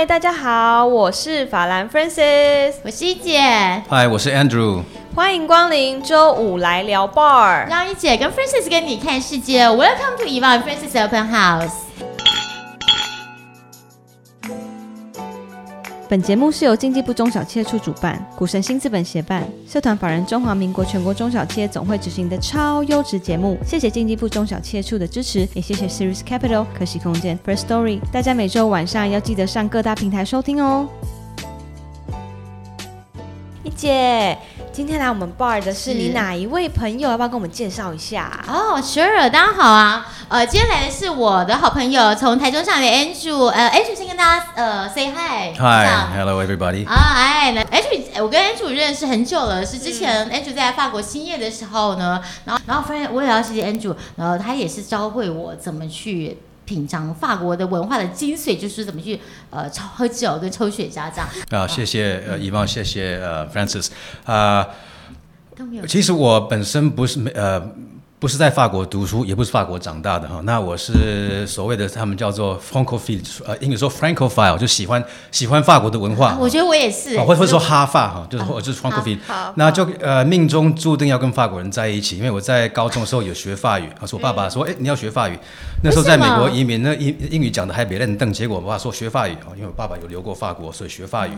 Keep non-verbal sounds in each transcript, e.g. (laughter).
嗨，大家好，我是法兰 f r a n c i s 我是一姐，嗨，我是 Andrew，欢迎光临周五来聊 bar，让一姐跟 f r a n c i s 跟你看世界。Welcome to Ivan f r a n c i s Open House。本节目是由经济部中小企业处主办，股神新资本协办，社团法人中华民国全国中小企业总会执行的超优质节目。谢谢经济部中小企业处的支持，也谢谢 Series Capital 可喜空间 First Story。大家每周晚上要记得上各大平台收听哦。一姐。今天来我们 bar 的是你哪一位朋友？要不要跟我们介绍一下？哦，Sure，大家好啊。呃，今天来的是我的好朋友，从台中上来的 Andrew。呃，Andrew 先跟大家呃 say hi。Hi，hello everybody。啊，哎，Andrew，我跟 Andrew 认识很久了，是之前 Andrew 在法国兴业的时候呢，然后然后发现我也要谢谢 Andrew，然后他也是教会我怎么去。品尝法国的文化的精髓，就是怎么去呃抽喝酒跟抽雪茄这样。啊，谢谢呃，遗忘，谢谢呃，Francis 啊。其实我本身不是没呃。不是在法国读书，也不是法国长大的哈。那我是所谓的他们叫做 Francophile，呃，英语说 Francophile，就喜欢喜欢法国的文化。我觉得我也是，或者说哈法哈，就是我就是 Francophile。那就呃命中注定要跟法国人在一起，因为我在高中的时候有学法语，他说我爸爸说，哎，你要学法语。那时候在美国移民，那英英语讲的还别认凳，结果我爸说学法语因为我爸爸有留过法国，所以学法语。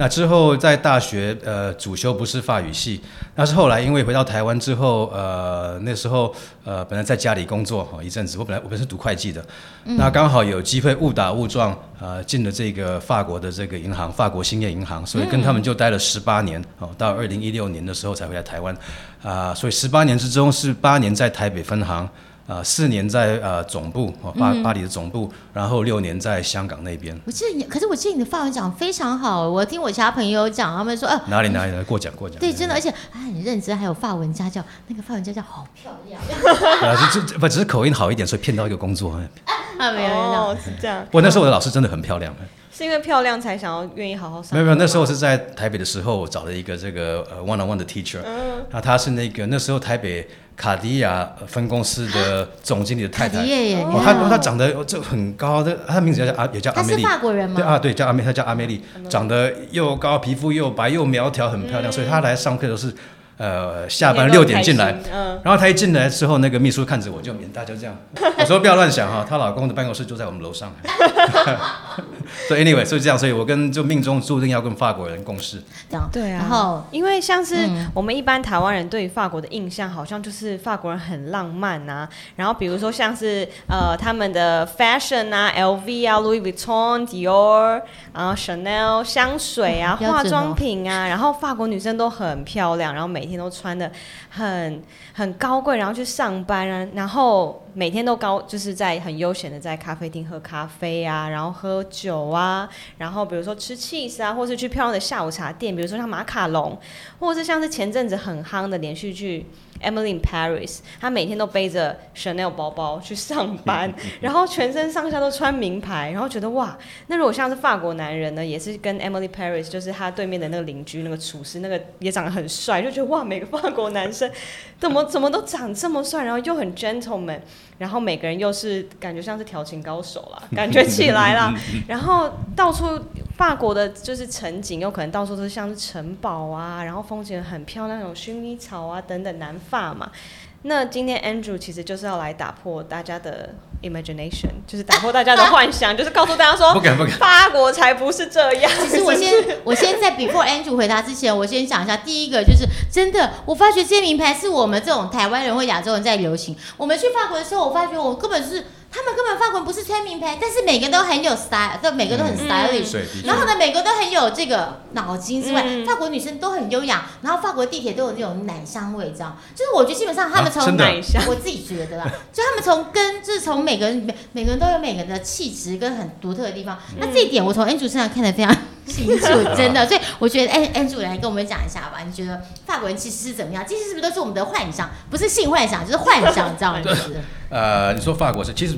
那之后在大学呃主修不是法语系，那是后来因为回到台湾之后，呃那时候。呃，本来在家里工作哈一阵子，我本来我本身读会计的，那刚好有机会误打误撞，呃，进了这个法国的这个银行，法国兴业银行，所以跟他们就待了十八年，哦，到二零一六年的时候才回来台湾，啊，所以十八年之中是八年在台北分行。啊，四年在呃总部，巴巴黎的总部，然后六年在香港那边。我记得你，可是我记得你的法文讲非常好，我听我其他朋友讲，他们说，呃，哪里哪里来过奖过奖。对，真的，而且还很认真，还有法文家教，那个法文家教好漂亮。(laughs) 啊，就就不只是口音好一点，所以骗到一个工作。啊，没有，哦，是这样。不，那时候我的老师真的很漂亮。是因为漂亮才想要愿意好好上？没有没有，那时候是在台北的时候，我找了一个这个呃 one on one 的 teacher，嗯，那他是那个那时候台北卡地亚分公司的总经理的太太，哦，他他长得就很高，的，他名字叫阿也叫阿美丽，他是法国人吗？对啊，对，叫阿美，他叫阿美丽，长得又高，皮肤又白又苗条，很漂亮，所以他来上课都是。呃，下班六点进来，嗯，然后她一进来之后，那个秘书看着我就免大家这样。我说不要乱想哈，她老公的办公室就在我们楼上。所以 anyway，所以这样，所以我跟就命中注定要跟法国人共事。对啊，然后因为像是我们一般台湾人对法国的印象，好像就是法国人很浪漫啊。然后比如说像是呃他们的 fashion 啊，LV 啊，Louis Vuitton、Dior，然后 Chanel 香水啊，化妆品啊，然后法国女生都很漂亮，然后每每天都穿的很很高贵，然后去上班啊，然后每天都高，就是在很悠闲的在咖啡厅喝咖啡啊，然后喝酒啊，然后比如说吃 cheese 啊，或是去漂亮的下午茶店，比如说像马卡龙，或者是像是前阵子很夯的连续剧。Emily in Paris，她每天都背着 Chanel 包包去上班，然后全身上下都穿名牌，然后觉得哇，那如果像是法国男人呢，也是跟 Emily Paris，就是他对面的那个邻居那个厨师，那个也长得很帅，就觉得哇，每个法国男生怎么怎么都长这么帅，然后又很 gentleman，然后每个人又是感觉像是调情高手啦，感觉起来啦，(laughs) 然后到处。法国的就是城景，有可能到处都是像是城堡啊，然后风景很漂亮，那种薰衣草啊等等，南法嘛。那今天 Andrew 其实就是要来打破大家的 imagination，就是打破大家的幻想，就是告诉大家说，不敢不敢，法国才不是这样。其实我先，(laughs) 我先在 before Andrew 回答之前，我先讲一下，第一个就是真的，我发觉这些名牌是我们这种台湾人或亚洲人在流行。我们去法国的时候，我发觉我根本是。他们根本法国不是穿名牌，但是每个都很有 style，都每个都很 stylish。然后呢，每个都很有这个脑筋之外，法国女生都很优雅。然后法国地铁都有那种奶香味，这样就是我觉得基本上他们从奶香，我自己觉得啦，就他们从跟，就是从每个人里面，每个人都有每个人的气质跟很独特的地方。那这一点我从 Andrew 身上看得非常清楚，真的。所以我觉得，哎，Andrew 来跟我们讲一下吧。你觉得法国人其实是怎么样？其实是不是都是我们的幻想？不是性幻想，就是幻想这样子。呃，你说法国是，其实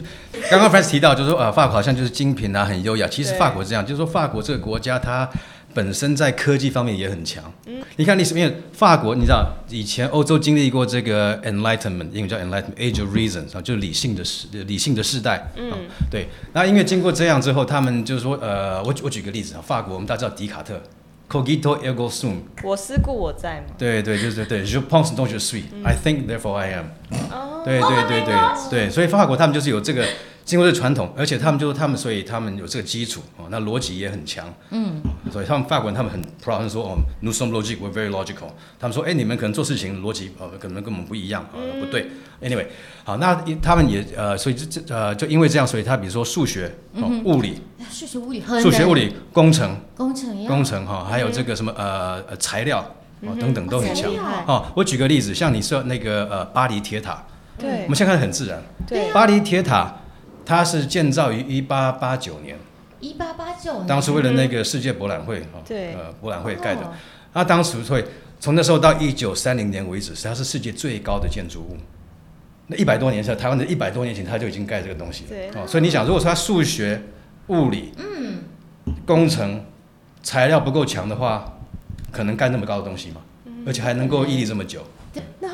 刚刚 Fran 提到，就是说呃，法国好像就是精品啊，很优雅。其实法国这样，就是说法国这个国家，它本身在科技方面也很强。嗯，你看历史，因为法国，你知道以前欧洲经历过这个 Enlightenment，英语叫 Enlightenment，Age of Reason，啊，就是理性的时理性的时代。嗯，对。那因为经过这样之后，他们就是说，呃，我我举个例子啊，法国我们大家知道笛卡特，Cogito ergo sum，我思故我在嘛。对对，就是对，Je pense donc je suis，I think therefore I am。哦，对对对对对，所以法国他们就是有这个。经过这传统，而且他们就是他们，所以他们有这个基础哦，那逻辑也很强。嗯，所以他们法国人他们很 proud 说哦，nous sommes logiques, we're very logical。他们说，哎，你们可能做事情逻辑呃可能跟我们不一样呃，不对。Anyway，好，那他们也呃，所以这这呃，就因为这样，所以他比如说数学、物理、数学物理、数学物理、工程、工程、工程哈，还有这个什么呃呃材料哦等等都很强。哦，我举个例子，像你说那个呃巴黎铁塔，对，我们现在看很自然。对，巴黎铁塔。它是建造于一八八九年，一八八九年，当时为了那个世界博览会哈，对，呃，博览会盖的。那当时会从那时候到一九三零年为止，它是世界最高的建筑物。那一百多年前，台湾的一百多年前，它就已经盖这个东西了。对，哦，所以你想，如果说它数学、物理、嗯，工程、材料不够强的话，可能盖那么高的东西吗？而且还能够屹立这么久？那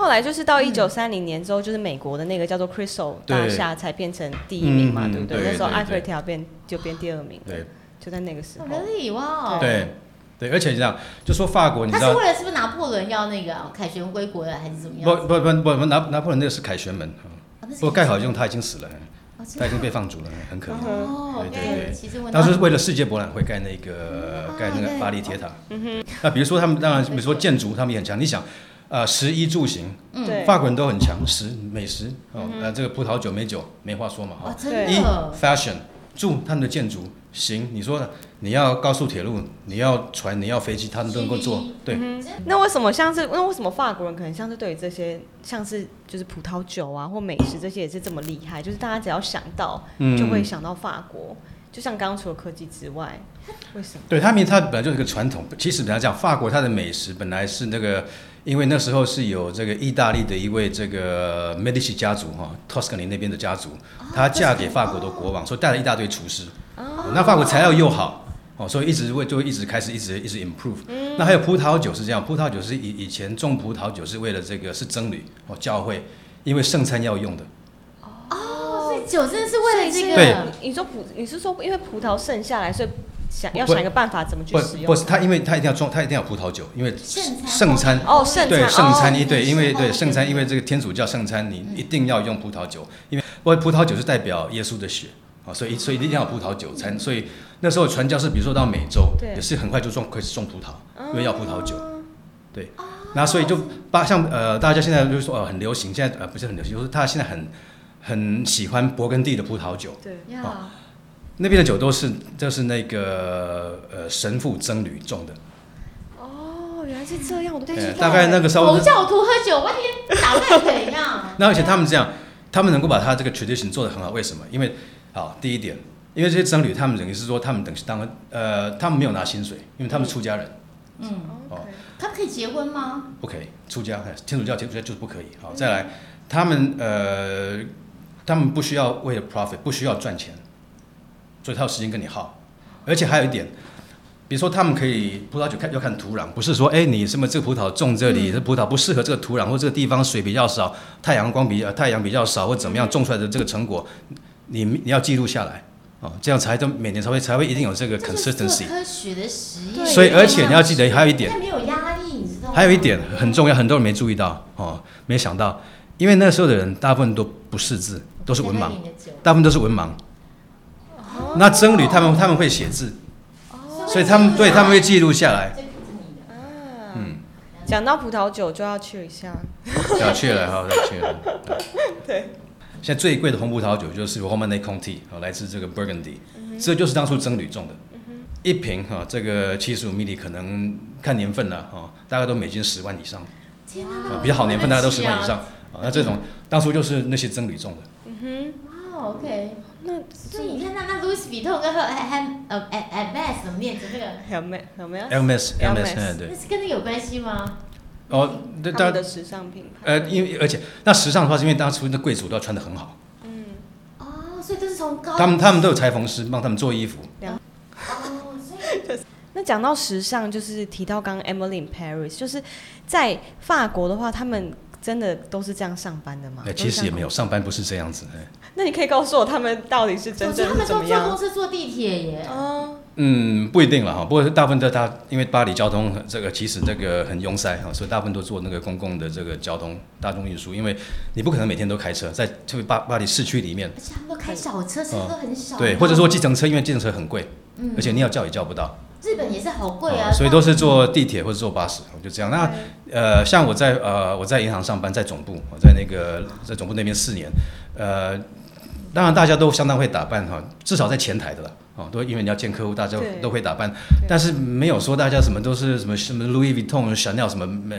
后来就是到一九三零年之后，就是美国的那个叫做 Crystal 大厦才变成第一名嘛，对不对？那时候埃菲尔铁塔变就变第二名，对，就在那个时候。Really？哇！对对，而且你知道就说法国，你知道他是为了是不是拿破仑要那个凯旋归国的，还是怎么样？不不不不，拿拿破仑那个是凯旋门，不过盖好用他已经死了，他已经被放逐了，很可怜。哦，对对对，当时为了世界博览会盖那个盖那个巴黎铁塔。嗯哼。那比如说他们当然，比如说建筑他们也很强，你想。呃，食衣住行，嗯，法国人都很强，食美食哦，呃，这个葡萄酒美酒没话说嘛，哈，一 fashion 住他们的建筑行，你说的你要高速铁路，你要船，你要飞机，他们都能够做，对。那为什么像是那为什么法国人可能像是对于这些像是就是葡萄酒啊或美食这些也是这么厉害？就是大家只要想到就会想到法国，就像刚刚除了科技之外，为什么？对他们，他本来就是一个传统。其实本来讲法国，它的美食本来是那个。因为那时候是有这个意大利的一位这个 Medici 家族哈，Toscany 那边的家族，她嫁给法国的国王，所以带了一大堆厨师。哦那法国材料又好，哦，所以一直为就一直开始一直一直 improve。那还有葡萄酒是这样，葡萄酒是以以前种葡萄酒是为了这个是僧侣哦教会，因为圣餐要用的。哦，所以酒真的是为了这个？对，你说葡，你是说因为葡萄剩下来，所以。想要想一个办法怎么去使用？不是他，因为他一定要装，他一定要葡萄酒，因为圣餐哦，圣餐对圣餐一对，因为对圣餐，因为这个天主教圣餐，你一定要用葡萄酒，因为不葡萄酒是代表耶稣的血啊，所以所以一定要葡萄酒餐。所以那时候传教士，比如说到美洲，也是很快就种开始种葡萄，因为要葡萄酒。对，那所以就把像呃大家现在就是说呃很流行，现在呃不是很流行，就是他现在很很喜欢勃艮第的葡萄酒。对，那边的酒都是，就是那个呃神父僧侣种的。哦，原来是这样，我都在知大概那个时候，佛教徒喝酒，我天，打败怎样？那而且他们这样，他们能够把他这个 tradition 做得很好，为什么？因为好，第一点，因为这些僧侣他们等于是说，他们等于当呃，他们没有拿薪水，因为他们出家人。嗯，哦，他们可以结婚吗？不可以，出家，天主教天主教就是不可以。好，再来，他们呃，他们不需要为了 profit，不需要赚钱。所以他有时间跟你耗，而且还有一点，比如说他们可以葡萄酒看要看土壤，不是说哎你什么这个葡萄种这里，这葡萄不适合这个土壤，或这个地方水比较少，太阳光比较太阳比较少，或怎么样种出来的这个成果，你你要记录下来，哦，这样才都每年才会才会一定有这个 consistency。科学的实验。所以而且你要记得还有一点，没有压力，你知道吗？还有一点很重要，很多人没注意到哦，没想到，因为那时候的人大部分都不识字，都是文盲，大部分都是文盲。那僧侣他们他们会写字，所以他们对他们会记录下来。嗯，讲到葡萄酒就要去一下，(laughs) 要去了哈，要去了。对，现在最贵的红葡萄酒就是 Romanée Conti，来自这个 Burgundy，这就是当初僧侣种的。一瓶哈，这个七十五 ml 可能看年份了哈，大概都美金十万以上。天比较好年份大概都十万以上。啊，那这种当初就是那些僧侣种的。嗯哼，哇，OK。(laughs) 那所以你看，那那 Louis Vuitton 跟 Hermes 呃 Hermes 怎么念？这个 Hermes Hermes Hermes 对，那是跟那有关系吗？哦，对他们的时尚品牌。呃，因为而且那时尚的话，是因为当初那贵族都要穿的很好。嗯。哦，所以都是从高。他们他们都有裁缝师帮他们做衣服。哦，所以 (laughs) 那讲到时尚，就是提到刚刚 Emily in Paris，就是在法国的话，他们真的都是这样上班的吗？其实也没有，上班不是这样子。那你可以告诉我，他们到底是真正他们怎么样？坐公司坐地铁耶。哦。嗯，不一定了哈。不过大部分都他，因为巴黎交通这个其实这个很拥塞哈，所以大部分都坐那个公共的这个交通大众运输，因为你不可能每天都开车，在特别巴巴黎市区里面。而且他们都开小车，车都很少。对，或者说计程车，因为计程车很贵，而且你要叫也叫不到。日本也是好贵啊，所以都是坐地铁或者坐巴士，就这样。那呃，像我在呃我在银行上班，在总部，我在那个在总部那边四年，呃，当然大家都相当会打扮哈，至少在前台的啦，哦，都因为你要见客户，大家都会打扮，但是没有说大家什么都是什么什么 Louis Vuitton、Chanel 什么，对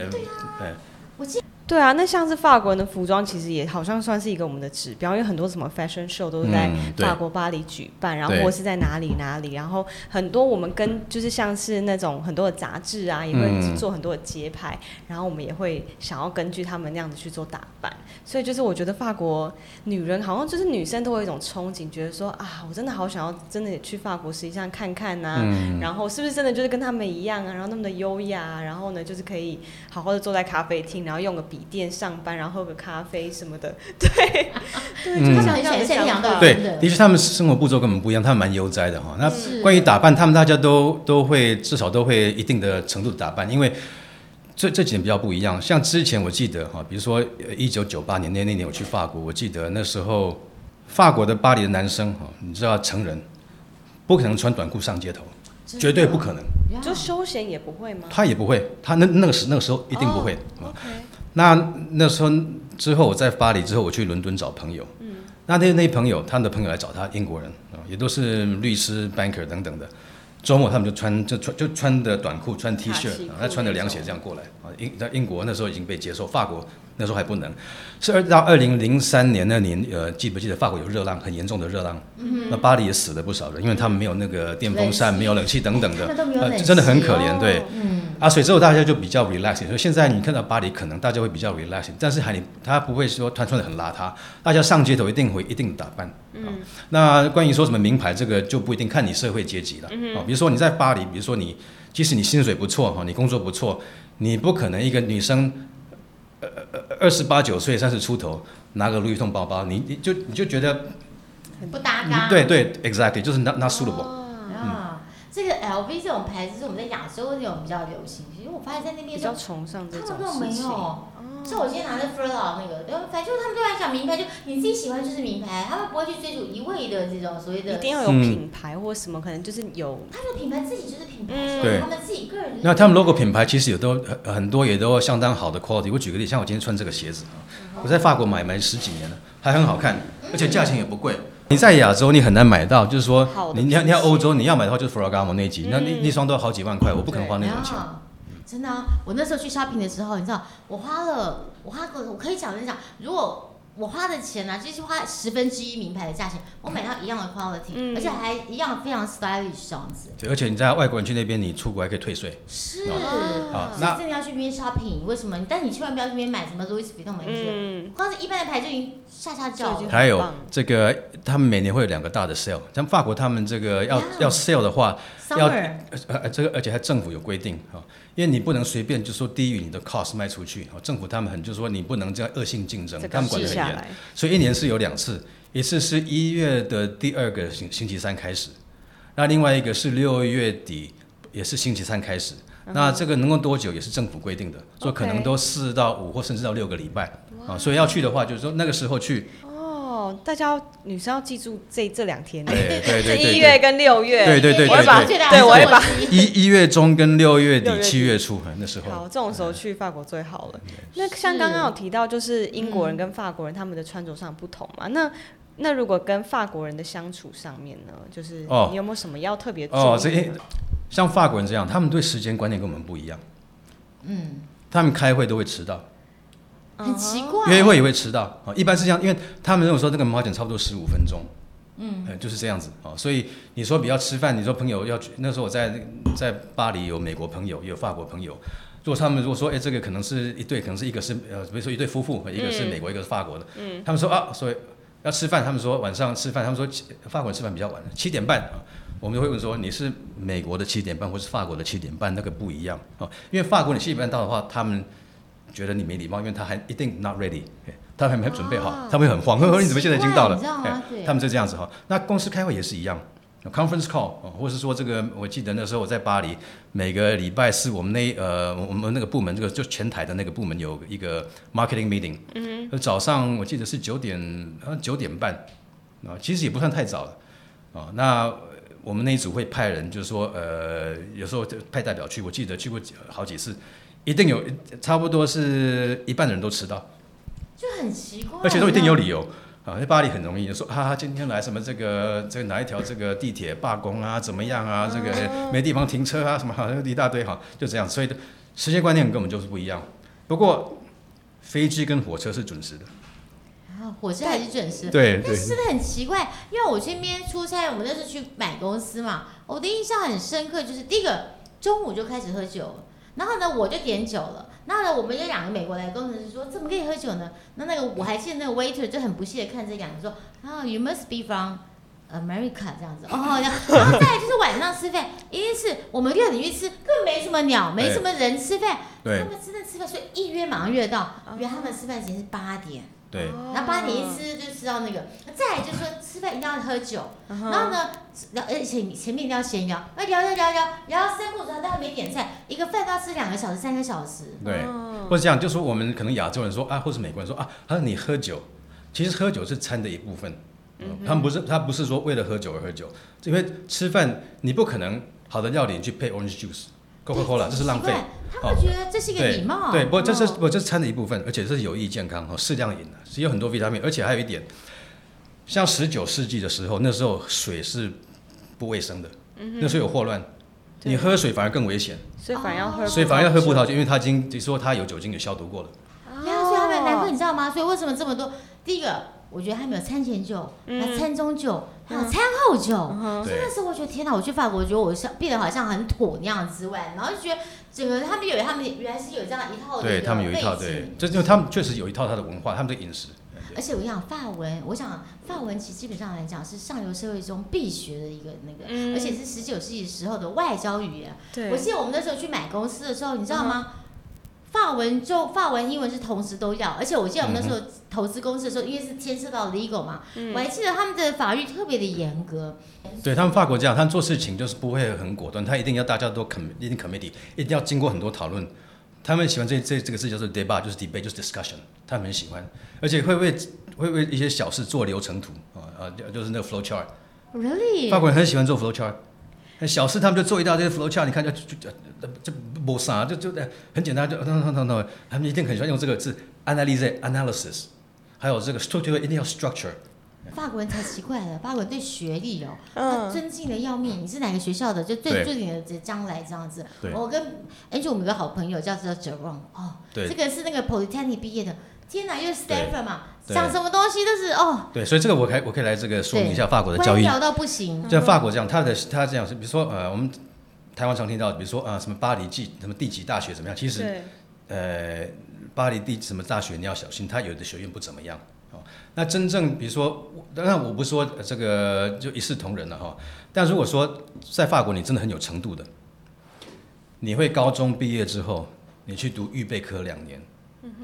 啊，我记。对啊，那像是法国人的服装，其实也好像算是一个我们的指标，因为很多什么 fashion show 都是在法国巴黎举办，然后或是在哪里哪里，然后很多我们跟就是像是那种很多的杂志啊，也会做很多的街拍，然后我们也会想要根据他们那样子去做打扮，所以就是我觉得法国女人好像就是女生都会有一种憧憬，觉得说啊，我真的好想要真的也去法国实际上看看呐，然后是不是真的就是跟他们一样啊，然后那么的优雅，然后呢就是可以好好的坐在咖啡厅，然后用个。笔店上班，然后喝个咖啡什么的，(laughs) 对，对，就是很善良的。对，的确，他们生活步骤跟我们不一样，他们蛮悠哉的哈。那关于打扮，他们大家都都会至少都会一定的程度的打扮，因为这这几年比较不一样。像之前我记得哈，比如说一九九八年那那年我去法国，我记得那时候法国的巴黎的男生哈，你知道成人不可能穿短裤上街头，绝对不可能。就休闲也不会吗？他也不会，他那那个时那个时候一定不会。那那时候之后，我在巴黎之后，我去伦敦找朋友。嗯，那那那朋友，他的朋友来找他，英国人啊，也都是律师、banker 等等的。周末他们就穿就穿就穿的短裤，穿 T 恤，他穿着凉鞋这样过来啊。英在英国那时候已经被接受，法国那时候还不能。是二到二零零三年那年，呃，记不记得法国有热浪，很严重的热浪。嗯那巴黎也死了不少人，因为他们没有那个电风扇，没有冷气等等的，呃真的很可怜。对。嗯。啊，所以之后大家就比较 relaxing。所以现在你看到巴黎，可能大家会比较 relaxing，但是还你他不会说穿穿的很邋遢，大家上街头一定会一定打扮。嗯。那关于说什么名牌，这个就不一定看你社会阶级了。嗯。比如说你在巴黎，比如说你即使你薪水不错哈，你工作不错，你不可能一个女生。二十八九岁，三十出头，拿个路易通包包，你你就你就觉得很不搭嘎。对对，exactly，就是那那输了我。这个 LV 这种牌子是我们在亚洲那种比较流行，其实我发现在那边比较崇尚这种事情。像我今天拿的 Furla 那个，对，反正就他们对我来讲名牌，就你自己喜欢就是名牌，他们不会去追逐一味的这种所谓的。一定要有品牌或什么，可能就是有。他们的品牌自己就是品牌，对，他们自己个人。那他们 logo 品牌其实也都很很多，也都相当好的 quality。我举个例，像我今天穿这个鞋子啊，我在法国买买十几年了，还很好看，而且价钱也不贵。你在亚洲你很难买到，就是说你你要你要欧洲你要买的话就是 Ferragamo 那几，那那那双都要好几万块，我不可能花那种钱。真的啊！我那时候去 shopping 的时候，你知道，我花了，我花个，我可以讲一讲，如果。我花的钱呢，就是花十分之一名牌的价钱，我买到一样的 quality，而且还一样非常 stylish 这样子。对，而且你在外国人去那边，你出国还可以退税。是，啊，那真的要去那边 shopping，为什么？但你千万不要去那边买什么 Louis Vuitton 那些，光是一般的牌就已经下下脚。还有这个，他们每年会有两个大的 sale，像法国他们这个要要 sale 的话，要呃这个，而且还政府有规定啊。因为你不能随便就说低于你的 cost 卖出去，政府他们很就是说你不能这样恶性竞争，他们管得很严，所以一年是有两次，一次是一月的第二个星星期三开始，那另外一个是六月底也是星期三开始，那这个能够多久也是政府规定的，说可能都四到五或甚至到六个礼拜啊，所以要去的话就是说那个时候去。大家女生要记住这这两天，对对对，一月跟六月，对对对我会把对，我会把一一月中跟六月底、七月初那时候，好，这种时候去法国最好了。那像刚刚有提到，就是英国人跟法国人他们的穿着上不同嘛？那那如果跟法国人的相处上面呢，就是你有没有什么要特别哦？这像法国人这样，他们对时间观念跟我们不一样。嗯，他们开会都会迟到。很奇怪，约会也会迟到啊，一般是这样，因为他们认为说这个毛剪差不多十五分钟，嗯，就是这样子啊，所以你说比较吃饭，你说朋友要去，那时候我在在巴黎有美国朋友，也有法国朋友，如果他们如果说哎这个可能是一对，可能是一个是呃比如说一对夫妇，一个是美国，一个是法国的，嗯，他们说啊，所以要吃饭，他们说晚上吃饭，他们说法国人吃饭比较晚，七点半啊。我们就会问说你是美国的七点半或是法国的七点半，那个不一样哦。因为法国你七点半到的话，他们觉得你没礼貌，因为他还一定 not ready，他还没准备好，他会很慌，呵呵你怎么现在已经到了？他们就这样子哈。那公司开会也是一样。Conference call，或是说这个，我记得那时候我在巴黎，每个礼拜四我们那呃我们那个部门，这个就前台的那个部门有一个 marketing meeting，嗯早上我记得是九点，呃九点半，啊，其实也不算太早了，啊，那我们那一组会派人，就是说，呃，有时候派代表去，我记得去过好几次，一定有差不多是一半的人都迟到，就很奇怪，而且都一定有理由。啊，在巴黎很容易就说啊，今天来什么这个这个哪一条这个地铁罢工啊，怎么样啊？这个没地方停车啊，什么好像一大堆哈，就这样。所以时间观念跟我们就是不一样。不过飞机跟火车是准时的。啊，火车还是准时。对但是真的很奇怪，因为我这边出差，我们那是去买公司嘛，我的印象很深刻，就是第一个中午就开始喝酒，然后呢我就点酒了。然后呢，我们有两个美国来工程师说，怎么可以喝酒呢？那那个我还记得那个 waiter 就很不屑的看这两个说，啊，you must be from America 这样子，哦，然后 (laughs) 再就是晚上吃饭，一定是我们六点去吃，根本没什么鸟，没什么人吃饭，他们真的吃饭，所以一约马上约到，约他们吃饭时间是八点。对，然后八点一吃就吃到那个，再来就是说吃饭一定要喝酒，然后呢聊，而且前面一定要闲聊，那聊聊聊聊聊到三步之后，大家没点菜，一个饭都要吃两个小时、三个小时。对，或者这样，就说我们可能亚洲人说啊，或是美国人说啊，他说你喝酒，其实喝酒是餐的一部分，嗯他们不是他不是说为了喝酒而喝酒，因为吃饭你不可能好的料理去配 orange juice。Coca Cola，这是浪费。他们觉得这是一个礼貌。对，不过，这是不，这是餐的一部分，而且这是有益健康哈，适量饮的，是有很多维他命，而且还有一点，像十九世纪的时候，那时候水是不卫生的，那时候有霍乱，你喝水反而更危险。所以反而要喝，所以反而要喝葡萄酒，因为它已经就说它有酒精给消毒过了。对啊，所以他们难怪你知道吗？所以为什么这么多？第一个。我觉得他们有餐前酒、餐中酒，还有餐后酒。所以那时候我觉得天哪！我去法国，我觉得我像变得好像很土那样之外，然后就觉得整个他们以为他们原来是有这样一套的对他们有一套，对，这因为他们确实有一套他的文化，他们的饮食。而且我想法文，我想法文其实基本上来讲是上流社会中必学的一个那个，而且是十九世纪时候的外交语言。我记得我们那时候去买公司的时候，你知道吗？法文就法文、英文是同时都要，而且我记得我们那时候投资公司的时候，因为是牵涉到 legal 嘛，我还记得他们的法律特别的严格。对他们法国这样，他们做事情就是不会很果断，他一定要大家都 com 一定 committee，一定要经过很多讨论。他们喜欢这这这个字叫做 debate，就是 debate，就是 discussion，他们很喜欢，而且会为会为一些小事做流程图啊啊，就是那个 flow chart。Really？法国人很喜欢做 flow chart。小事他们就做一大堆 flow chart，你看就就就就没啥，就就很简单，就等等等等，他们一定很喜欢用这个字 analyze analysis，还有这个 structure 一定要 structure。法国人才奇怪了，法国人对学历哦，他尊敬的要命。你是哪个学校的？就最最顶的将来这样子。我跟 Angel 我们有个好朋友叫做 Jerome 哦，这个是那个 Polytechnic 毕业的。天哪，又是 Stanford 嘛，讲什么东西都是哦。对，所以这个我可以我可以来这个说明一下法国的教育。聊到不行。像法国这样，他的他这样是，比如说呃，我们台湾常听到，比如说啊，什么巴黎第什么第几大学怎么样？其实呃，巴黎第什么大学你要小心，它有的学院不怎么样哦。那真正比如说，当然我不说这个就一视同仁了哈。但如果说在法国你真的很有程度的，你会高中毕业之后，你去读预备科两年，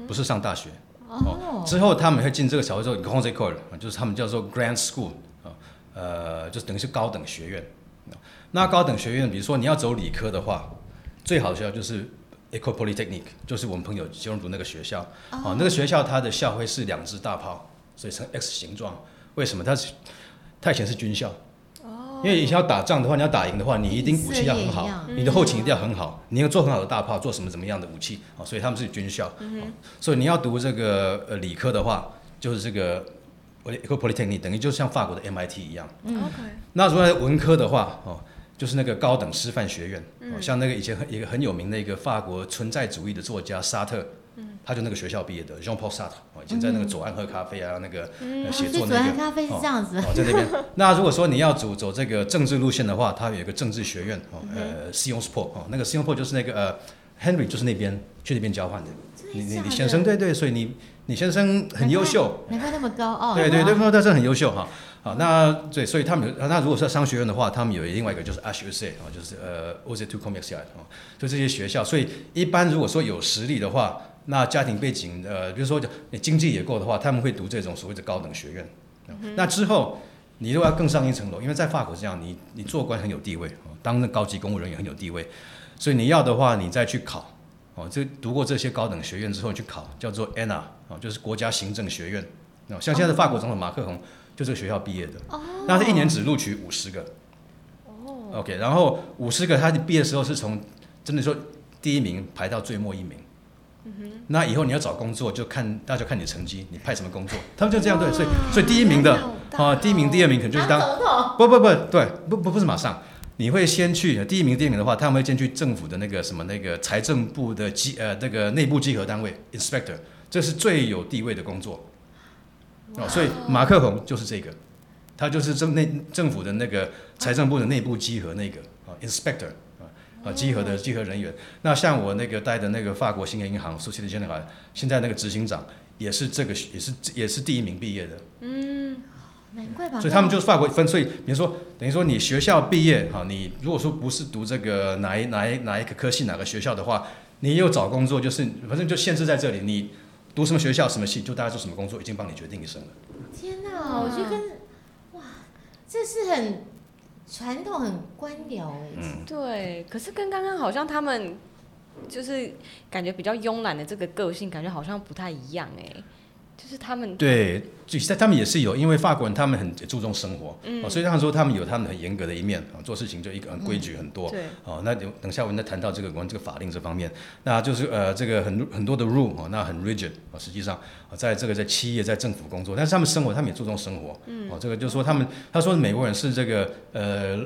不是上大学。哦，之后他们会进这个小学之后就是他们叫做 Grand School 啊，呃，就等于是高等学院。那高等学院，比如说你要走理科的话，最好的学校就是 Ecole Polytechnique，就是我们朋友吉荣读那个学校。哦，那个学校它的校徽是两只大炮，所以呈 X 形状。为什么？它是它以前是军校。因为以前要打仗的话，你要打赢的话，你一定武器要很好，你的后勤一定要很好，你要做很好的大炮，做什么怎么样的武器啊？所以他们是军校，所以你要读这个呃理科的话，就是这个 Polytechnic，等于就像法国的 MIT 一样。OK。那如果文科的话，哦，就是那个高等师范学院，像那个以前很一个很有名的一个法国存在主义的作家沙特。他就那个学校毕业的，Jean Paul Sartre，以前在那个左岸喝咖啡啊，那个写作那个。左岸咖啡是这样子。哦，在那边。(laughs) 那如果说你要走走这个政治路线的话，他有一个政治学院，哦，呃，Sciences Po，哦，那个 Sciences Po 就是那个呃，Henry 就是那边去那边交换的。你你你先生对对，所以你你先生很优秀。难怪那么高傲。对对对，那这很优秀哈。好，那对，所以他们有那如果是商学院的话，他们有另外一个就是 HUC 啊，就是呃 OZ Two Commerce 啊，就这些学校。所以一般如果说有实力的话，那家庭背景呃，比如说你经济也够的话，他们会读这种所谓的高等学院。那之后你如果要更上一层楼，因为在法国这样，你你做官很有地位，当那高级公务人员很有地位，所以你要的话，你再去考哦，就读过这些高等学院之后去考，叫做 ANA 啊，就是国家行政学院。像现在的法国总统马克龙。就这个学校毕业的，那他一年只录取五十个。哦，OK，然后五十个，他毕业的时候是从真的说第一名排到最末一名。嗯哼，那以后你要找工作就看大家看你成绩，你派什么工作，他们就这样对，所以所以第一名的啊，第一名、第二名可能就是当不不不对，不不不是马上，你会先去第一名、第二名的话，他们会先去政府的那个什么那个财政部的稽呃那个内部稽核单位 inspector，这是最有地位的工作。哦，所以马克宏就是这个，他就是政内政府的那个财政部的内部稽核那个啊，inspector 啊啊稽核的稽核人员。那像我那个待的那个法国兴业银行首席的经理人，现在那个执行长也是这个也是也是第一名毕业的。嗯，难怪吧。所以他们就是法国分，所以比如说等于说你学校毕业哈，你如果说不是读这个哪一哪一哪一个科系哪个学校的话，你又找工作就是反正就限制在这里你。读什么学校、什么系，就大概做什么工作，已经帮你决定一生了。天哪，我觉得跟哇，这是很传统、很官僚哎。嗯，对。可是跟刚刚好像他们就是感觉比较慵懒的这个个性，感觉好像不太一样哎。就是他们对，就在他们也是有，因为法国人他们很注重生活，嗯，所以他们说他们有他们很严格的一面啊，做事情就一个很规矩很多，对，哦，那等等下我们再谈到这个关这个法令这方面，那就是呃这个很很多的 rule 哦，那很 rigid 啊，实际上在这个在企业在政府工作，但是他们生活他们也注重生活，嗯，哦，这个就是说他们他说美国人是这个呃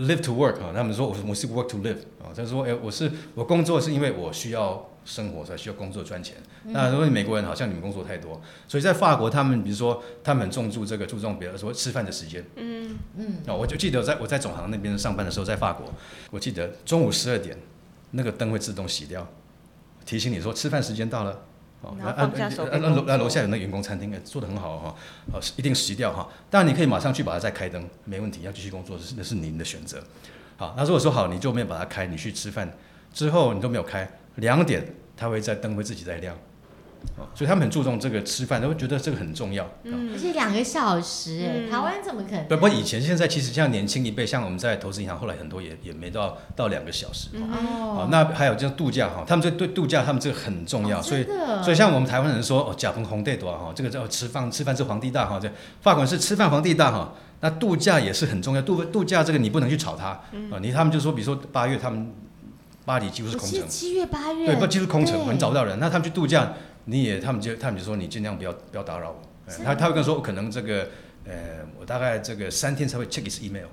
live to work 啊，他们说我我是 work to live 啊，他说哎我是我工作是因为我需要。生活才需要工作赚钱。那如果美国人好像你们工作太多，所以在法国他们比如说他们很重注这个注重，比如说吃饭的时间。嗯嗯。啊，我就记得在我在总行那边上班的时候，在法国，我记得中午十二点那个灯会自动熄掉，提醒你说吃饭时间到了。哦，那那那楼那楼下有那员工餐厅，做的很好哈。哦，一定熄掉哈。当然你可以马上去把它再开灯，没问题。要继续工作是那是您的选择。好，那如果说好你就没有把它开，你去吃饭之后你都没有开。两点，他会在灯会自己在亮，所以他们很注重这个吃饭，他会觉得这个很重要。嗯，而且两个小时，台湾怎么可能？不不，以前现在其实像年轻一辈，像我们在投资银行，后来很多也也没到到两个小时。哦，那还有就是度假哈，他们这对度假，他们这个很重要。所以所以像我们台湾人说哦，甲鹏红地多哈，这个叫吃饭吃饭是皇帝大哈，这法国是吃饭皇帝大哈。那度假也是很重要，度度假这个你不能去炒它啊，你他们就说，比如说八月他们。巴黎几乎是空城，七月八月，对，不几乎空城，你找不到人。那他们去度假，你也，他们就，他们就说你尽量不要不要打扰我。他他会跟说，可能这个，呃，我大概这个三天才会 check 一次 email。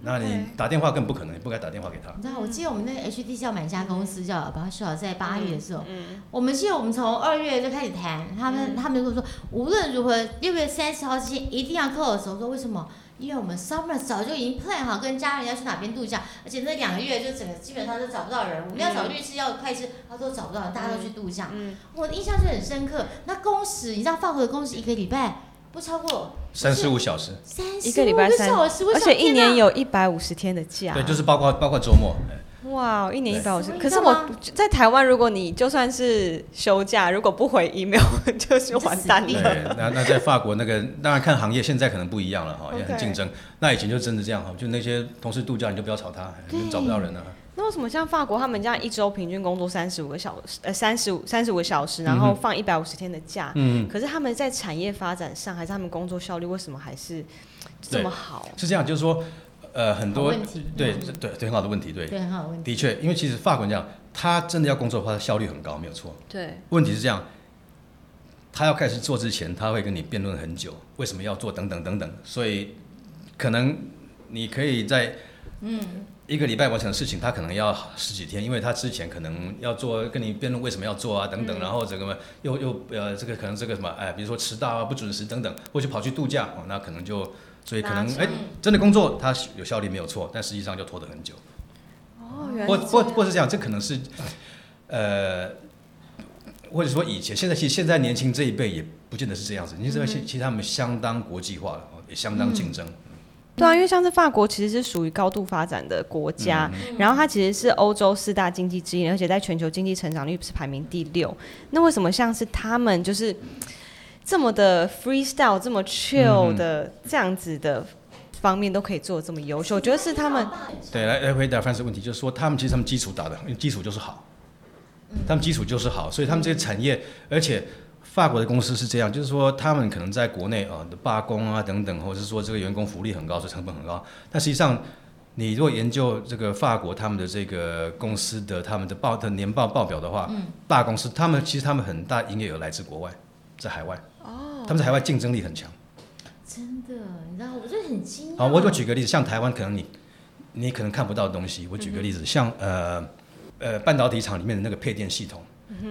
那你打电话更不可能，你不该打电话给他。你知道，我记得我们那个 HD 叫买家公司叫，包括说在八月的时候，我们记得我们从二月就开始谈，他们他们就说无论如何六月三十号之前一定要 close。我说为什么？因为我们 summer 早就已经 plan 好跟家人要去哪边度假，而且那两个月就整个基本上都找不到人。我们要找律师要会计，他都找不到人，大家都去度假。嗯我的印象就很深刻。那工时，你知道法国的工时一个礼拜不超过三十五小时，三十五个礼拜三，而且一年有一百五十天的假。对，就是包括包括周末。哇，一年一百五十，可是我在台湾，如果你就算是休假，如果不回 email，(laughs) 就是完蛋了。对，那那在法国那个，当然看行业，现在可能不一样了哈，也很竞争。那以前就真的这样哈，就那些同事度假，你就不要吵他，找不到人了。那为什么像法国他们这样一周平均工作三十五个小时，呃，三十五三十五个小时，然后放一百五十天的假？嗯，可是他们在产业发展上，还是他们工作效率为什么还是这么好？是这样，就是说。呃，很多对对对，很好的问题，对，对很好的问题。的确，因为其实法国人讲，他真的要工作的话，效率很高，没有错。对。问题是这样，他要开始做之前，他会跟你辩论很久，为什么要做，等等等等。所以，可能你可以在嗯一个礼拜完成的事情，他可能要十几天，因为他之前可能要做跟你辩论为什么要做啊，等等，然后这个又又呃这个可能这个什么哎，比如说迟到啊、不准时等等，或者跑去度假哦，那可能就。所以可能哎，真的工作它有效率没有错，但实际上就拖得很久。哦，原来或或或是这样，这可能是呃，或者说以前现在其实现在年轻这一辈也不见得是这样子。你知道，其其实他们相当国际化了，也相当竞争。对啊，因为像是法国其实是属于高度发展的国家，然后它其实是欧洲四大经济之一，而且在全球经济成长率是排名第六。那为什么像是他们就是这么的 freestyle、这么 chill 的这样子的方面都可以做的这么优秀？我觉得是他们对来来回答范式问题，就是说他们其实他们基础打的，因为基础就是好，他们基础就是好，所以他们这些产业，而且。法国的公司是这样，就是说他们可能在国内啊的罢工啊等等，或者是说这个员工福利很高，所以成本很高。但实际上，你如果研究这个法国他们的这个公司的他们的报的年报报表的话，大公司他们其实他们很大营业额来自国外，在海外。哦。他们在海外竞争力很强。真的，你知道，我觉得很惊讶。好，我我举个例子，像台湾可能你你可能看不到的东西，我举个例子，像呃呃半导体厂里面的那个配电系统。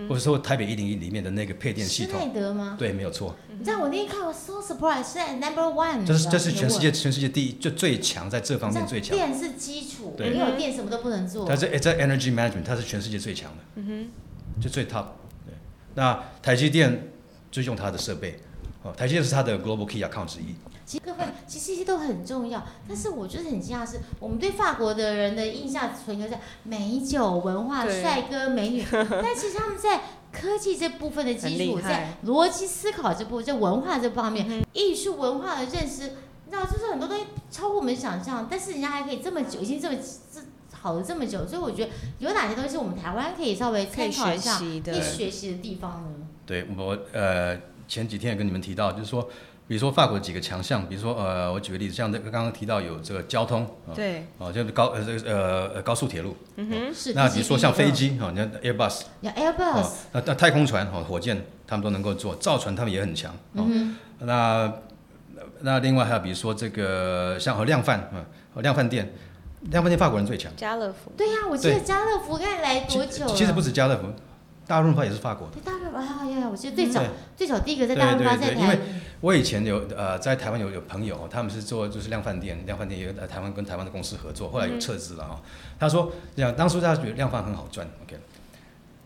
或者说台北一零一里面的那个配电系统，施耐德吗？对，没有错。你知道我那天看，我 so surprised，是 number one。这是这是全世界全世界第一，就最强在这方面最强。电是基础，没有电什么都不能做。它是在 energy management，它是全世界最强的，嗯哼，就最 top。对，那台积电就用它的设备，哦，台积电是它的 global key account 之一。其实各位，其实这些都很重要，但是我觉得很惊讶是，我们对法国的人的印象存留在美酒文化、帅哥美女，但其实他们在科技这部分的基础，在逻辑思考这部、在文化这方面、艺术文化的认识，你知道，就是很多东西超过我们想象，但是人家还可以这么久，已经这么这好了这么久，所以我觉得有哪些东西我们台湾可以稍微参考一下，可以学习的地方呢？对我呃前几天也跟你们提到，就是说。比如说法国几个强项，比如说呃，我举个例子，像这个刚刚提到有这个交通，对，哦，就是高呃这个呃呃高速铁路，嗯哼，是。那比如说像飞机，哈，你看 Airbus，有 Airbus，那那太空船，哈，火箭，他们都能够做，造船他们也很强，嗯那那另外还有比如说这个像和量贩，嗯，和量贩店，量贩店法国人最强。家乐福。对呀，我记得家乐福该来多久其实不止家乐福。大润发也是法国的。大润发，哎呀呀，我记得最早最早第一个在大润发在台。因为我以前有呃在台湾有有朋友，他们是做就是量贩店，量贩店也在台湾跟台湾的公司合作，后来有撤资了哈。他说这样，当初大家觉得量贩很好赚，OK。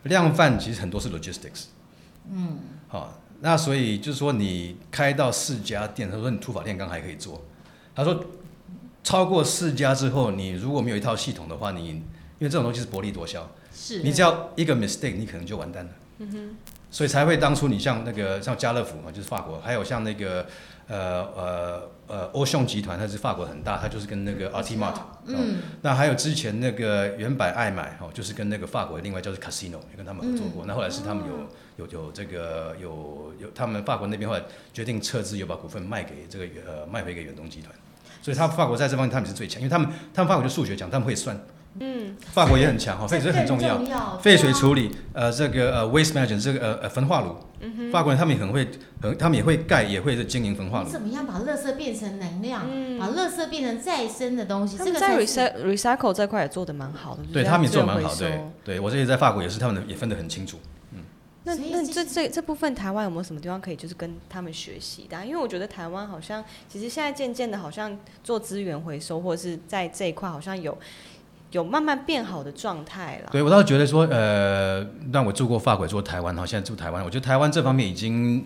量贩其实很多是 logistics。嗯。好，那所以就是说你开到四家店，他说你土法炼钢还可以做。他说超过四家之后，你如果没有一套系统的话，你因为这种东西是薄利多销。是你只要一个 mistake，你可能就完蛋了。嗯哼，所以才会当初你像那个像家乐福嘛，就是法国，还有像那个呃呃呃欧尚集团，它是法国很大，它就是跟那个 Artimart，嗯，那还有之前那个原版爱买哦，就是跟那个法国另外叫做 Casino 也跟他们合作过。那后来是他们有有有这个有有他们法国那边后来决定撤资，有把股份卖给这个呃卖回给远东集团。所以他法国在这方面他们是最强，因为他们他们法国就数学强，他们会算。嗯，法国也很强哈，废水很重要，废水处理，呃，这个呃，waste management 这个呃呃焚化炉，嗯法国人他们也很会，很他们也会盖，也会经营焚化炉。怎么样把垃圾变成能量，把垃圾变成再生的东西？这个在 recycle recycle 这块也做的蛮好的，对他们也做蛮好，对，对我这里在法国也是，他们也分得很清楚。嗯，那那这这这部分台湾有没有什么地方可以就是跟他们学习的？因为我觉得台湾好像其实现在渐渐的，好像做资源回收或者是在这一块好像有。有慢慢变好的状态了。对我倒是觉得说，呃，让我住过法国，住过台湾，然后现在住台湾，我觉得台湾这方面已经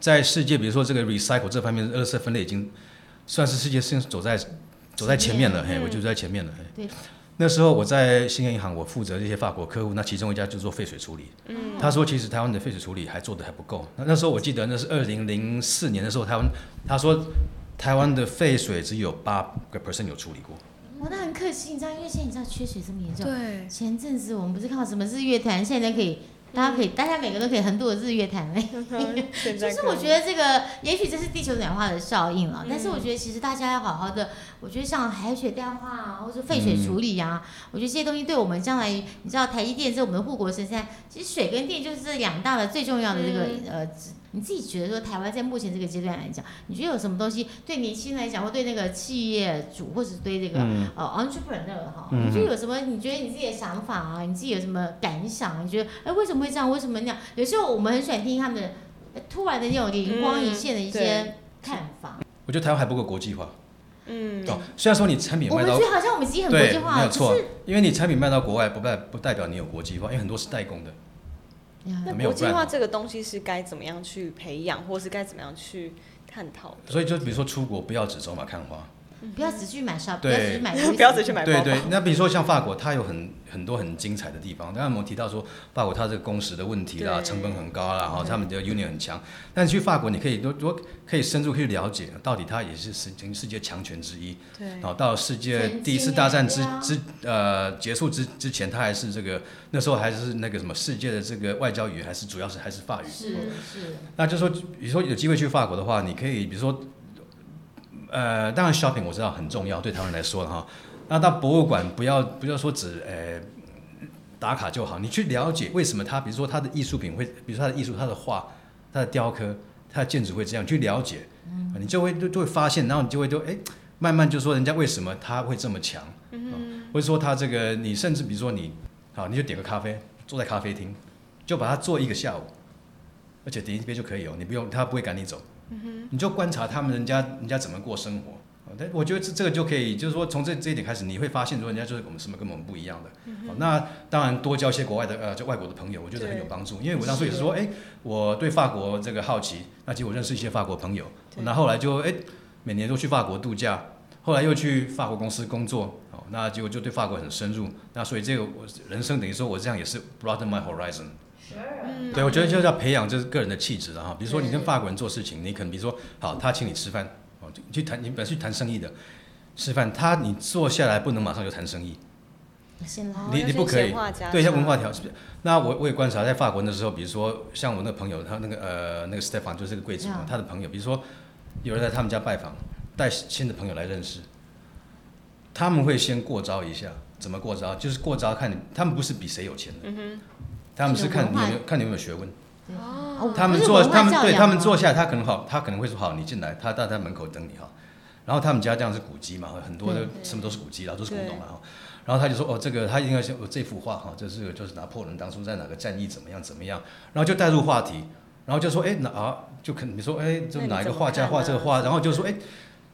在世界，比如说这个 recycle 这方面，垃圾分类已经算是世界是走在走在前面了。嘿，我就在前面了。对。那时候我在兴业银行，我负责这些法国客户，那其中一家就做废水处理。嗯。他说，其实台湾的废水处理还做的还不够。那那时候我记得那是二零零四年的时候，台湾他说台湾的废水只有八个 percent 有处理过。我那很可惜，你知道，因为现在你知道缺水这么严重。对。前阵子我们不是看到什么日月潭，现在可以，大家可以，大家每个都可以横渡日月潭嘞。(laughs) 就是我觉得这个，也许这是地球暖化的效应了，但是我觉得其实大家要好好的，我觉得像海水淡化啊，或者废水处理啊，我觉得这些东西对我们将来，你知道台积电是我们的护国神山，其实水跟电就是这两大的最重要的这个呃。你自己觉得说，台湾在目前这个阶段来讲，你觉得有什么东西对年轻人来讲，或对那个企业主，或者对这个呃 entrepreneur 哈，你觉得有什么？你觉得你自己的想法啊？你自己有什么感想？你觉得哎，为什么会这样？为什么那样？有时候我们很喜欢听他们的突然的那种灵光一现的一些看法。我觉得台湾还不够国际化。嗯。哦，虽然说你产品卖到，我们觉得好像我们自己很国际化，没有错。因为你产品卖到国外，不代不代表你有国际化，因为很多是代工的。那国际化这个东西是该怎么样去培养，或是该怎么样去探讨的。所以就比如说出国不要只走马看花。不要只去买沙，对不要只去买，不要只去买。对对，那比如说像法国，它有很很多很精彩的地方。刚刚我们提到说，法国它这个工时的问题啦，成本很高啦，然后他们的 union 很强。但是去法国，你可以多多可以深入去了解，到底它也是世全世界强权之一。对然后到世界第一次大战之之呃结束之之前，它还是这个那时候还是那个什么世界的这个外交语还是主要是还是法语。是是，那就说，比如说有机会去法国的话，你可以比如说，呃，当然 shopping 我知道很重要，对台湾人来说的哈。那到博物馆不要不要说只呃打卡就好，你去了解为什么他，比如说他的艺术品会，比如说他的艺术、他的画、他的雕刻、他的建筑会这样，去了解，你就会就就会发现，然后你就会就哎。慢慢就说人家为什么他会这么强，嗯、或者说他这个你甚至比如说你好你就点个咖啡，坐在咖啡厅，就把它做一个下午，而且点一杯就可以哦，你不用他不会赶你走，你就观察他们人家人家怎么过生活。我觉得这这个就可以，就是说从这这一点开始，你会发现说人家就是我们什么跟我们不一样的。哦那当然多交一些国外的呃就外国的朋友，我觉得很有帮助。因为我当初也是说，哎，我对法国这个好奇，那结果认识一些法国朋友，那后来就哎每年都去法国度假，后来又去法国公司工作，哦，那结果就对法国很深入。那所以这个我人生等于说我这样也是 broaden my horizon。对，我觉得就是要培养就是个人的气质了哈。比如说你跟法国人做事情，你可能比如说好，他请你吃饭，哦，就去谈，你本来去谈生意的，吃饭，他你坐下来不能马上就谈生意，你你不可以对，像常文化条。那我我也观察在法国的时候，比如说像我那个朋友，他那个呃那个 Stefan 就是个贵族嘛嗯，他的朋友，比如说有人在他们家拜访，带新的朋友来认识，他们会先过招一下，怎么过招？就是过招看你，他们不是比谁有钱的，他们是看你有没有看你有没有学问。哦他们坐，他们对他们坐下，他可能好，他可能会说好，你进来，他他在门口等你哈。然后他们家这样是古迹嘛，很多的什么都是古迹啦，都是古董嘛哈。然后他就说哦，这个他应该是哦这幅画哈，这是就是拿破仑当初在哪个战役怎么样怎么样，然后就带入话题，然后就说哎哪啊，就可能你说哎，就哪一个画家画这个画，然后就说哎，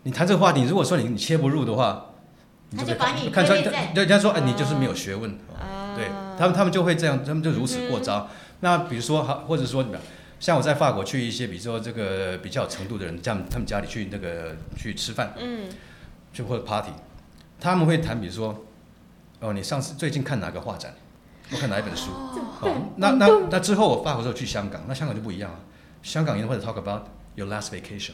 你谈这个话题，如果说你你切不入的话，你他就把你看出来，人家说哎你就是没有学问。啊对他们，他们就会这样，他们就如此过招。那比如说，好，或者说，像我在法国去一些，比如说这个比较有程度的人，这样他们家里去那个去吃饭，嗯，去或者 party，他们会谈，比如说，哦，你上次最近看哪个画展？我看哪一本书？哦，那那那之后我法国时候去香港，那香港就不一样了。香港人会 talk about your last vacation。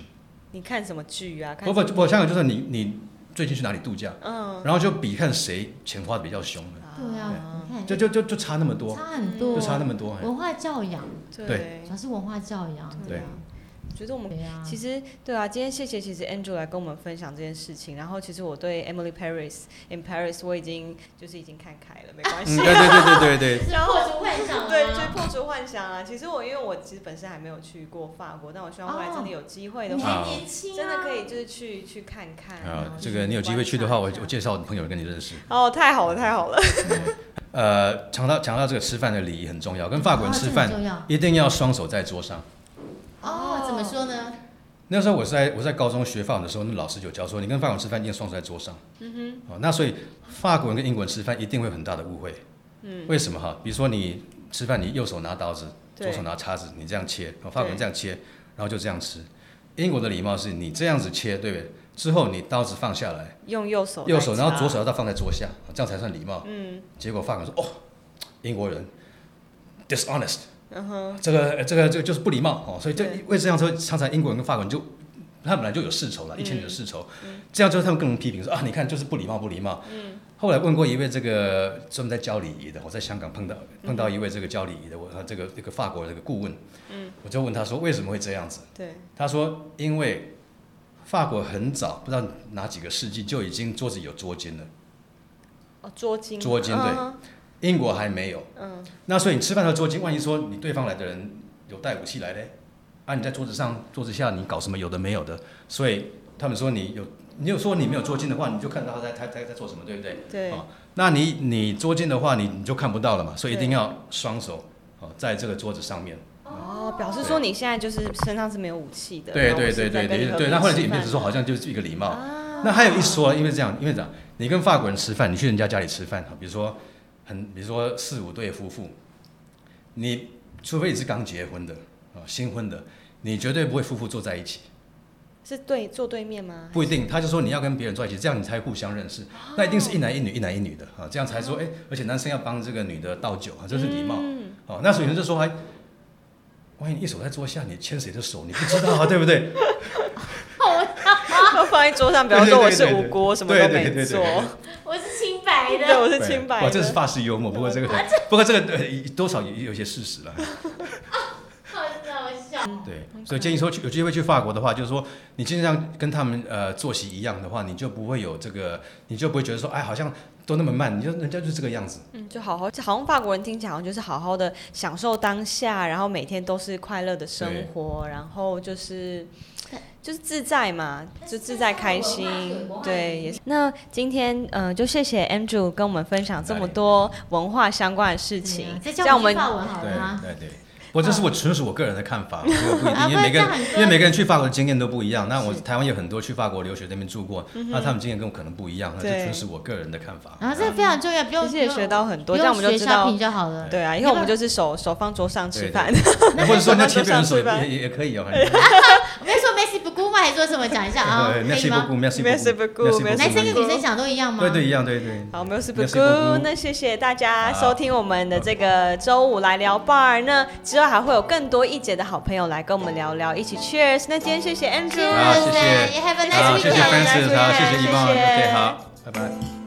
你看什么剧啊？不不不，香港就是你你最近去哪里度假，嗯，然后就比看谁钱花的比较凶，对啊，就就就就差那么多，差很多，就差那么多。文化教养，对主要是文化教养，对啊觉得我们其实对啊，今天谢谢其实 Andrew 来跟我们分享这件事情。然后其实我对 Emily Paris in Paris 我已经就是已经看开了，没关系。嗯，对对对对对对。是 (laughs) 破除幻想啊，对，就是破除幻想啊！其实我因为我其实本身还没有去过法国，但我希望未来真的有机会的话，还年轻啊，真的可以就是去去看看。啊，这个你有机会去的话，我我介绍朋友跟你认识。哦，太好了，太好了！呃，讲到讲到这个吃饭的礼仪很重要，跟法国人吃饭一定要双手在桌上。哦，怎么说呢？那时候我是在我在高中学法文的时候，那老师就教说，你跟法国人吃饭一定双手在桌上。嗯哼。哦，那所以法国人跟英国人吃饭一定会有很大的误会。嗯。为什么哈？比如说你吃饭，你右手拿刀子，左手拿叉子，你这样切，哦，法国人这样切，然后就这样吃。英国的礼貌是你这样子切，对不对？之后你刀子放下来，用右手，右手，然后左手。要再放在桌下，这样才算礼貌。嗯。结果法国人说：“哦，英国人 dishonest，嗯哼，这个呃这个这个就是不礼貌。哦。”所以这对。为这样说，常常英国人跟法国人就他本来就有世仇了，嗯。一千年的世仇，这样之后他们更能批评说啊，你看就是不礼貌不礼貌。后来问过一位这个专门在教礼仪的，我在香港碰到碰到一位这个教礼仪的，我这个这个法国的这个顾问，我就问他说为什么会这样子？对，他说因为法国很早不知道哪几个世纪就已经桌子有桌巾了。哦，捉襟，捉襟对。嗯。英国还没有，嗯，那所以你吃饭的桌巾，万一说你对方来的人有带武器来嘞，啊，你在桌子上、桌子下你搞什么有的没有的，所以他们说你有，你有说你没有桌巾的话，你就看到他在他在在做什么，对不对？对，哦那你你桌巾的话，你你就看不到了嘛，所以一定要双手哦在这个桌子上面。哦，表示说你现在就是身上是没有武器的。对对对对对对，那后来就演变成说好像就是一个礼貌。啊那还有一说，因为这样，因为这样，你跟法国人吃饭，你去人家家里吃饭，比如说很，比如说四五对夫妇，你除非你是刚结婚的啊，新婚的，你绝对不会夫妇坐在一起，是对坐对面吗？不一定，他就说你要跟别人坐一起，这样你才互相认识。那一定是一男一女，一男一女的啊，这样才说哎，而且男生要帮这个女的倒酒啊，这是礼貌。哦，那所以有人就说还，万一你一手在桌下，你牵谁的手，你不知道啊，对不对？好放在桌上，比方说我是无辜，什么都没做，我是清白的，对，我是清白的。哇，这是发式幽默，不过这个，不过这个多少也有些事实了。对，所以建议说去有机会去法国的话，就是说你尽量跟他们呃作息一样的话，你就不会有这个，你就不会觉得说哎好像都那么慢，你就人家就这个样子。嗯，就好好，好像法国人听起来好像就是好好的享受当下，然后每天都是快乐的生活，然后就是就是自在嘛，就自在开心。对，也是。那今天嗯，就谢谢 Andrew 跟我们分享这么多文化相关的事情，教我们法文好吗？对对。我这是我纯属我个人的看法，不一定，因为每个人因为每个人去法国的经验都不一样。那我台湾有很多去法国留学那边住过，那他们经验跟我可能不一样，那这纯属我个人的看法。啊，这个非常重要，不用也学到很多，这样我们就知道就好了。对啊，因为我们就是手手放桌上吃饭，(laughs) 或者说那切别人手也也可以哦。没 (laughs) 说 Messi 不顾吗？还说什么？讲一下啊，(laughs) 可以吗？Messi 不顾男生跟女生讲都一样吗？对对，一样，对对。好，Messi 不顾。那谢谢大家收听我们的这个周五来聊 bar，那之后还会有更多。一姐的好朋友来跟我们聊聊，一起 Cheers。那今天谢谢 Andrew，好，谢谢，好，谢谢 Francis，好，谢谢一帮，OK，好，拜拜。